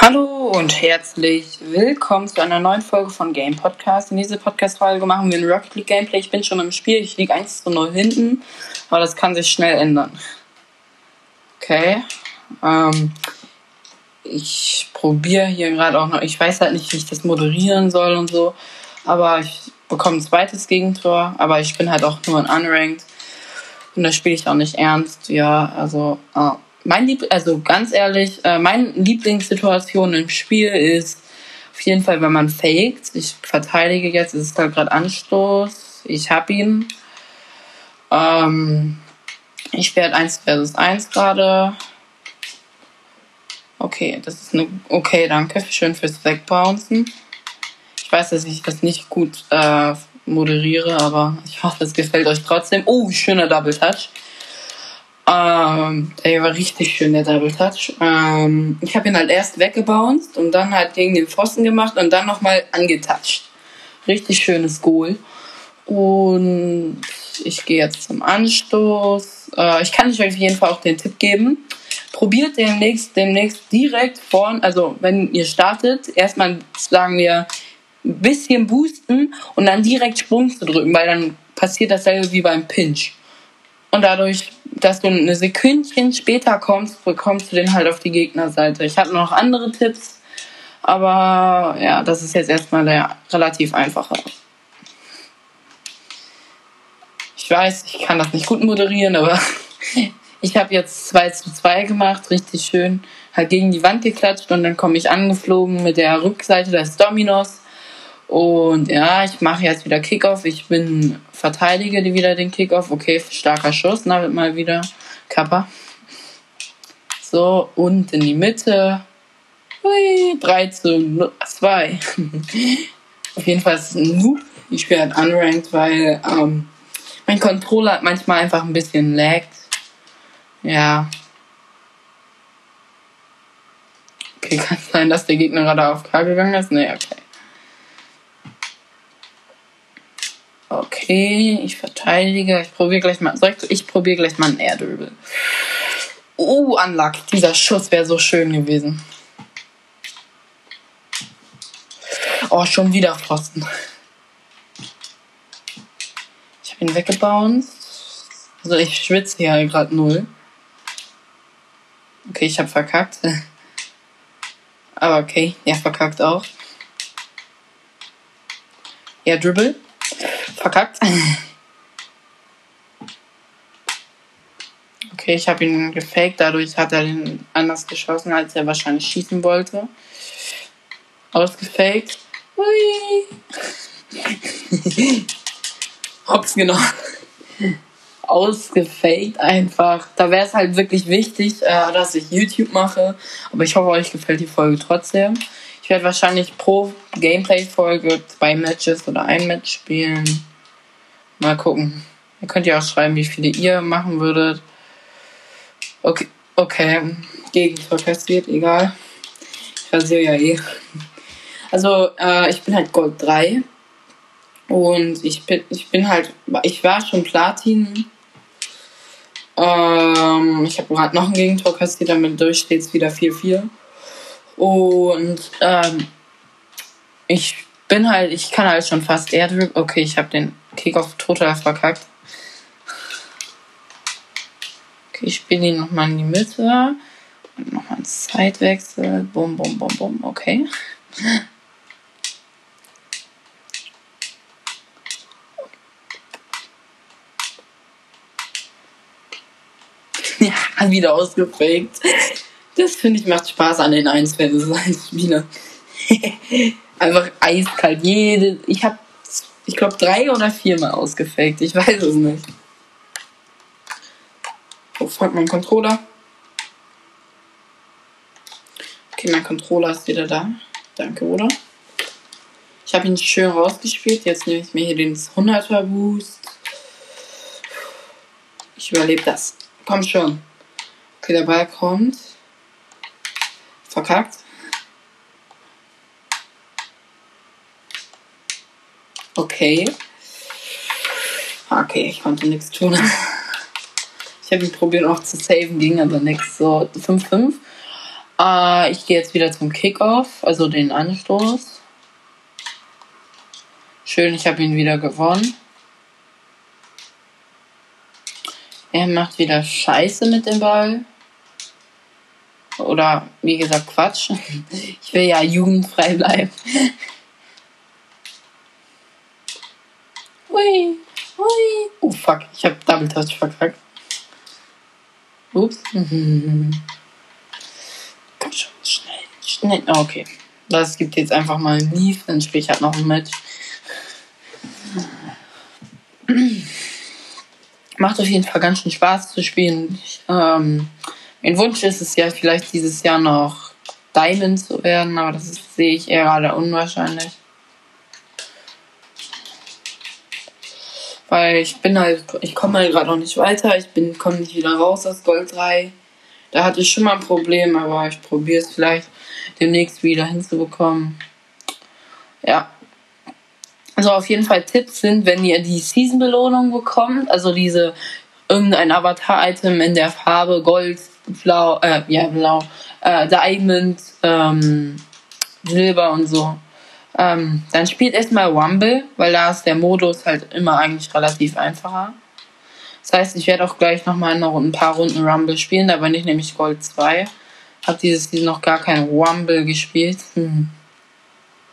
Hallo und herzlich willkommen zu einer neuen Folge von Game Podcast. In dieser Podcast-Folge machen wir ein Rocket League Gameplay. Ich bin schon im Spiel, ich liege 1 zu 0 hinten, aber das kann sich schnell ändern. Okay. Ähm, ich probiere hier gerade auch noch, ich weiß halt nicht, wie ich das moderieren soll und so, aber ich bekomme ein zweites Gegentor, aber ich bin halt auch nur ein Unranked und da spiele ich auch nicht ernst. Ja, also. Äh, mein Lieb also ganz ehrlich, äh, meine Lieblingssituation im Spiel ist auf jeden Fall, wenn man faked. Ich verteidige jetzt, es ist halt gerade Anstoß. Ich hab ihn. Ähm, ich werde 1 versus 1 gerade. Okay, das ist eine. Okay, danke. Schön fürs Wegbouncen. Ich weiß, dass ich das nicht gut äh, moderiere, aber ich hoffe, es gefällt euch trotzdem. Oh, schöner Double Touch. Ähm, der war richtig schön, der Double Touch. Ähm, ich habe ihn halt erst weggebounced und dann halt gegen den Pfosten gemacht und dann nochmal angetouched. Richtig schönes Goal. Und ich gehe jetzt zum Anstoß. Äh, ich kann euch auf jeden Fall auch den Tipp geben. Probiert demnächst, demnächst direkt vorn, also wenn ihr startet, erstmal sagen wir ein bisschen boosten und dann direkt Sprung zu drücken, weil dann passiert dasselbe wie beim Pinch. Und dadurch, dass du eine Sekündchen später kommst, bekommst du den halt auf die Gegnerseite. Ich habe noch andere Tipps, aber ja, das ist jetzt erstmal der relativ einfache. Ich weiß, ich kann das nicht gut moderieren, aber ich habe jetzt 2 zu 2 gemacht, richtig schön. Halt gegen die Wand geklatscht und dann komme ich angeflogen mit der Rückseite des Dominos und ja, ich mache jetzt wieder Kickoff. Ich bin verteidige wieder den Kickoff. Okay, starker Schuss, na, mal wieder Kappa. So, und in die Mitte. Hui, 3 zu 2. Auf jeden Fall ist es ein Noob. Ich spiele halt unranked, weil ähm, mein Controller manchmal einfach ein bisschen laggt. Ja. Okay, kann sein, dass der Gegner gerade auf K gegangen ist? Nee, okay. Okay, ich verteidige. Ich probiere gleich mal. Soll ich, ich probiere gleich mal einen Airdribble. Oh, Unluck. Dieser Schuss wäre so schön gewesen. Oh, schon wieder Pfosten. Ich habe ihn weggebounced. Also ich schwitze hier gerade null. Okay, ich habe verkackt. Aber okay, er verkackt auch. Airdribble verkackt. Okay, ich habe ihn gefaked, dadurch hat er den anders geschossen, als er wahrscheinlich schießen wollte. Ausgefaked. Hui. Hops genau. Ausgefaked einfach. Da wäre es halt wirklich wichtig, äh, dass ich YouTube mache. Aber ich hoffe, euch gefällt die Folge trotzdem. Ich werde wahrscheinlich pro Gameplay-Folge zwei Matches oder ein Match spielen. Mal gucken. Ihr könnt ja auch schreiben, wie viele ihr machen würdet. Okay, okay. Gegentor kassiert, egal. Ich rasiere ja eh. Also, äh, ich bin halt Gold 3. Und ich bin, ich bin halt, ich war schon Platin. Ähm, ich habe gerade noch ein Gegentor kassiert, damit durch steht es wieder 4-4. Und ähm, ich bin halt, ich kann halt schon fast Airdrip. Okay, ich habe den Kickoff total verkackt. Okay, ich spiele ihn nochmal in die Mitte. Und nochmal ein Zeitwechsel. Bum, bum, bum, bum. Okay. ja, wieder ausgeprägt. Das finde ich macht Spaß an den 1 vs 1 Spieler. Einfach eiskalt. Jede, ich habe, ich glaube, drei oder viermal ausgefaked. Ich weiß es nicht. Oh, fuck, mein Controller. Okay, mein Controller ist wieder da. Danke, oder? Ich habe ihn schön rausgespielt. Jetzt nehme ich mir hier den 100er Boost. Ich überlebe das. Komm schon. Okay, der Ball kommt. Verkackt. Okay. Okay, ich konnte nichts tun. Ich habe ihn probiert auch zu saven, ging aber nichts. So, 5-5. Äh, ich gehe jetzt wieder zum Kickoff, also den Anstoß. Schön, ich habe ihn wieder gewonnen. Er macht wieder Scheiße mit dem Ball. Oder wie gesagt, Quatsch. Ich will ja jugendfrei bleiben. Hui, hui. Oh fuck, ich habe Double Touch verkackt. Ups. Komm schon, schnell, schnell. Oh, okay. Das gibt jetzt einfach mal ein Leaf, dann spiele ich halt noch ein Match. Macht auf jeden Fall ganz schön Spaß zu spielen. Ich, ähm, mein Wunsch ist es ja vielleicht dieses Jahr noch Diamond zu werden, aber das sehe ich eher gerade unwahrscheinlich. Weil ich bin halt, ich komme halt gerade noch nicht weiter, ich bin, komme nicht wieder raus aus Gold 3. Da hatte ich schon mal ein Problem, aber ich probiere es vielleicht demnächst wieder hinzubekommen. Ja. Also auf jeden Fall Tipps sind, wenn ihr die Season-Belohnung bekommt, also diese irgendein Avatar-Item in der Farbe Gold, Blau, äh, ja, Blau, äh, Diamond, ähm, Silber und so ähm, dann spielt erstmal Rumble, weil da ist der Modus halt immer eigentlich relativ einfacher. Das heißt, ich werde auch gleich nochmal noch ein paar Runden Rumble spielen, da bin ich nämlich Gold 2. Hab dieses Season noch gar kein Rumble gespielt. Hm.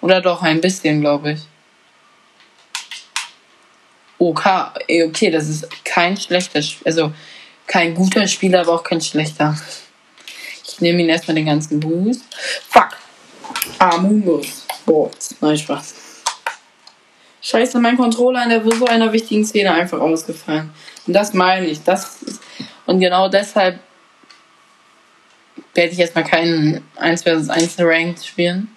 Oder doch ein bisschen, glaube ich. Okay, eh, okay, das ist kein schlechter, also kein guter Spieler, aber auch kein schlechter. Ich nehme ihn erstmal den ganzen Boost. Fuck! Amungus. Boah, nein, Spaß. Scheiße, mein Controller in der so einer wichtigen Szene einfach ausgefallen. Und das meine ich. Das ist, und genau deshalb werde ich erstmal keinen 1 vs 1 Ranked spielen.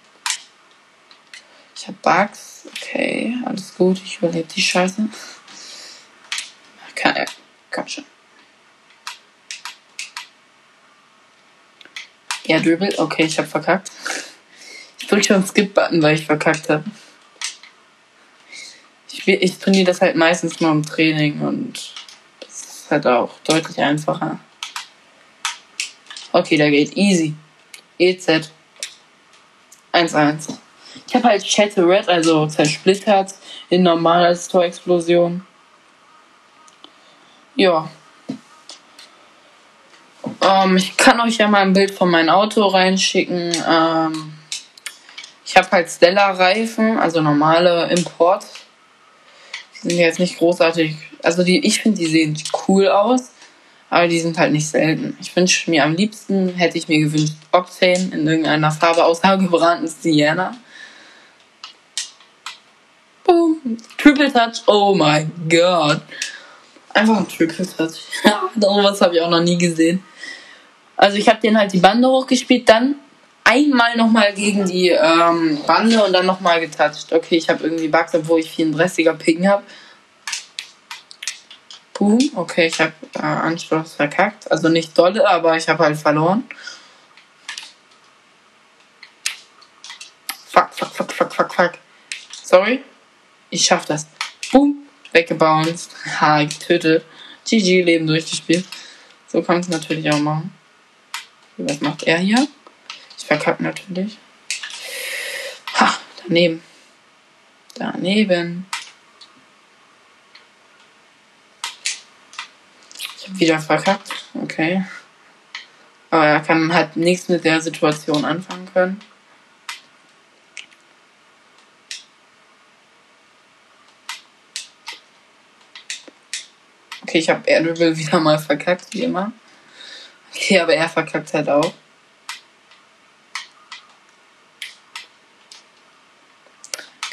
Ich habe Bugs. Okay, alles gut. Ich überlebe die Scheiße. Kann, komm schon. Ja, Dribble. Okay, ich habe verkackt drück schon Skip-Button, weil ich verkackt habe. Ich, ich trainiere das halt meistens nur im Training und das ist halt auch deutlich einfacher. Okay, da geht easy. EZ 1-1. Ich habe halt Shattered, also zersplittert in normaler Tor-Explosion. Ja. Ähm, ich kann euch ja mal ein Bild von meinem Auto reinschicken. Ähm, ich habe halt Stella-Reifen, also normale Import. Die sind jetzt nicht großartig. Also die, ich finde, die sehen cool aus, aber die sind halt nicht selten. Ich wünsche mir am liebsten, hätte ich mir gewünscht, Octane in irgendeiner Farbe ausgebrannten Sienna. Boom. Triple Touch, oh mein Gott. Einfach ein Triple Touch. Was habe ich auch noch nie gesehen. Also ich habe den halt die Bande hochgespielt, dann einmal nochmal gegen die ähm, Bande und dann nochmal getoucht. Okay, ich habe irgendwie Bugs, obwohl ich 34er Ping habe. Boom. Okay, ich habe äh, Anschluss verkackt. Also nicht dolle, aber ich habe halt verloren. Fuck, fuck, fuck, fuck, fuck, fuck. Sorry. Ich schaff das. Boom. Weggebounced. Ha, getötet. GG, Leben durchgespielt. So kann es natürlich auch machen. Was macht er hier? Verkackt natürlich. Ha, daneben. Daneben. Ich habe wieder verkackt. Okay. Aber er kann halt nichts mit der Situation anfangen können. Okay, ich habe Erdöbel wieder mal verkackt, wie immer. Okay, aber er verkackt halt auch.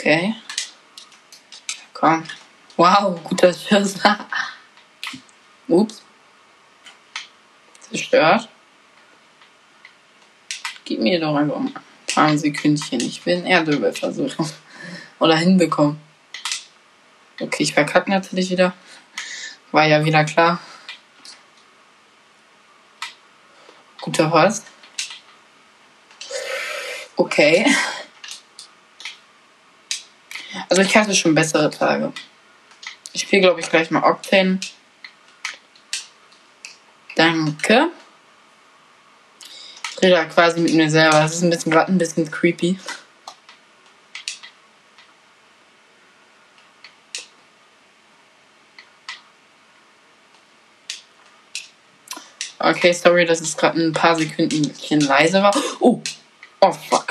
Okay. Komm. Wow, guter Schuss. Ups. Zerstört. Gib mir doch einfach mal ein paar Sekündchen. Ich will ein Erdöbel versuchen. Oder hinbekommen. Okay, ich verkacke natürlich wieder. War ja wieder klar. Guter Horst. Okay. Also ich hatte schon bessere Tage. Ich spiele, glaube ich, gleich mal Octane. Danke. rede quasi mit mir selber. Das ist ein bisschen gerade ein bisschen creepy. Okay, sorry, dass es gerade ein paar Sekunden leise war. Oh, oh fuck.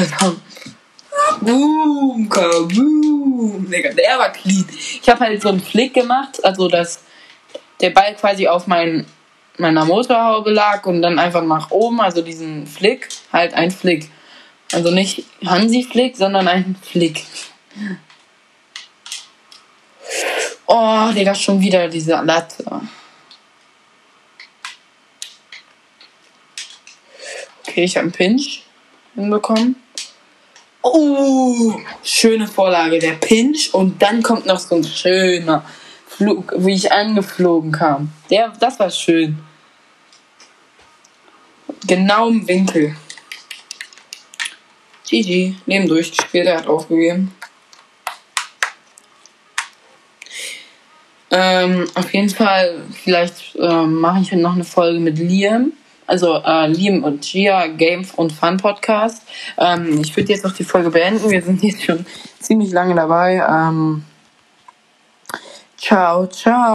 Hops Boom, kaboom. Digga, der war clean. Ich habe halt so einen Flick gemacht, also dass der Ball quasi auf mein, meiner Motorhaube lag und dann einfach nach oben, also diesen Flick, halt ein Flick. Also nicht Hansi-Flick, sondern ein Flick. Oh, Digga, schon wieder diese Latte. Okay, ich habe einen Pinch hinbekommen. Oh, schöne Vorlage, der Pinch. Und dann kommt noch so ein schöner Flug, wie ich angeflogen kam. Der, das war schön. Genau im Winkel. GG, Leben durchgespielt, er hat aufgegeben. Ähm, auf jeden Fall, vielleicht ähm, mache ich noch eine Folge mit Liam also äh, Liam und Gia Game und Fun Podcast. Ähm, ich würde jetzt noch die Folge beenden. Wir sind jetzt schon ziemlich lange dabei. Ähm, ciao, ciao.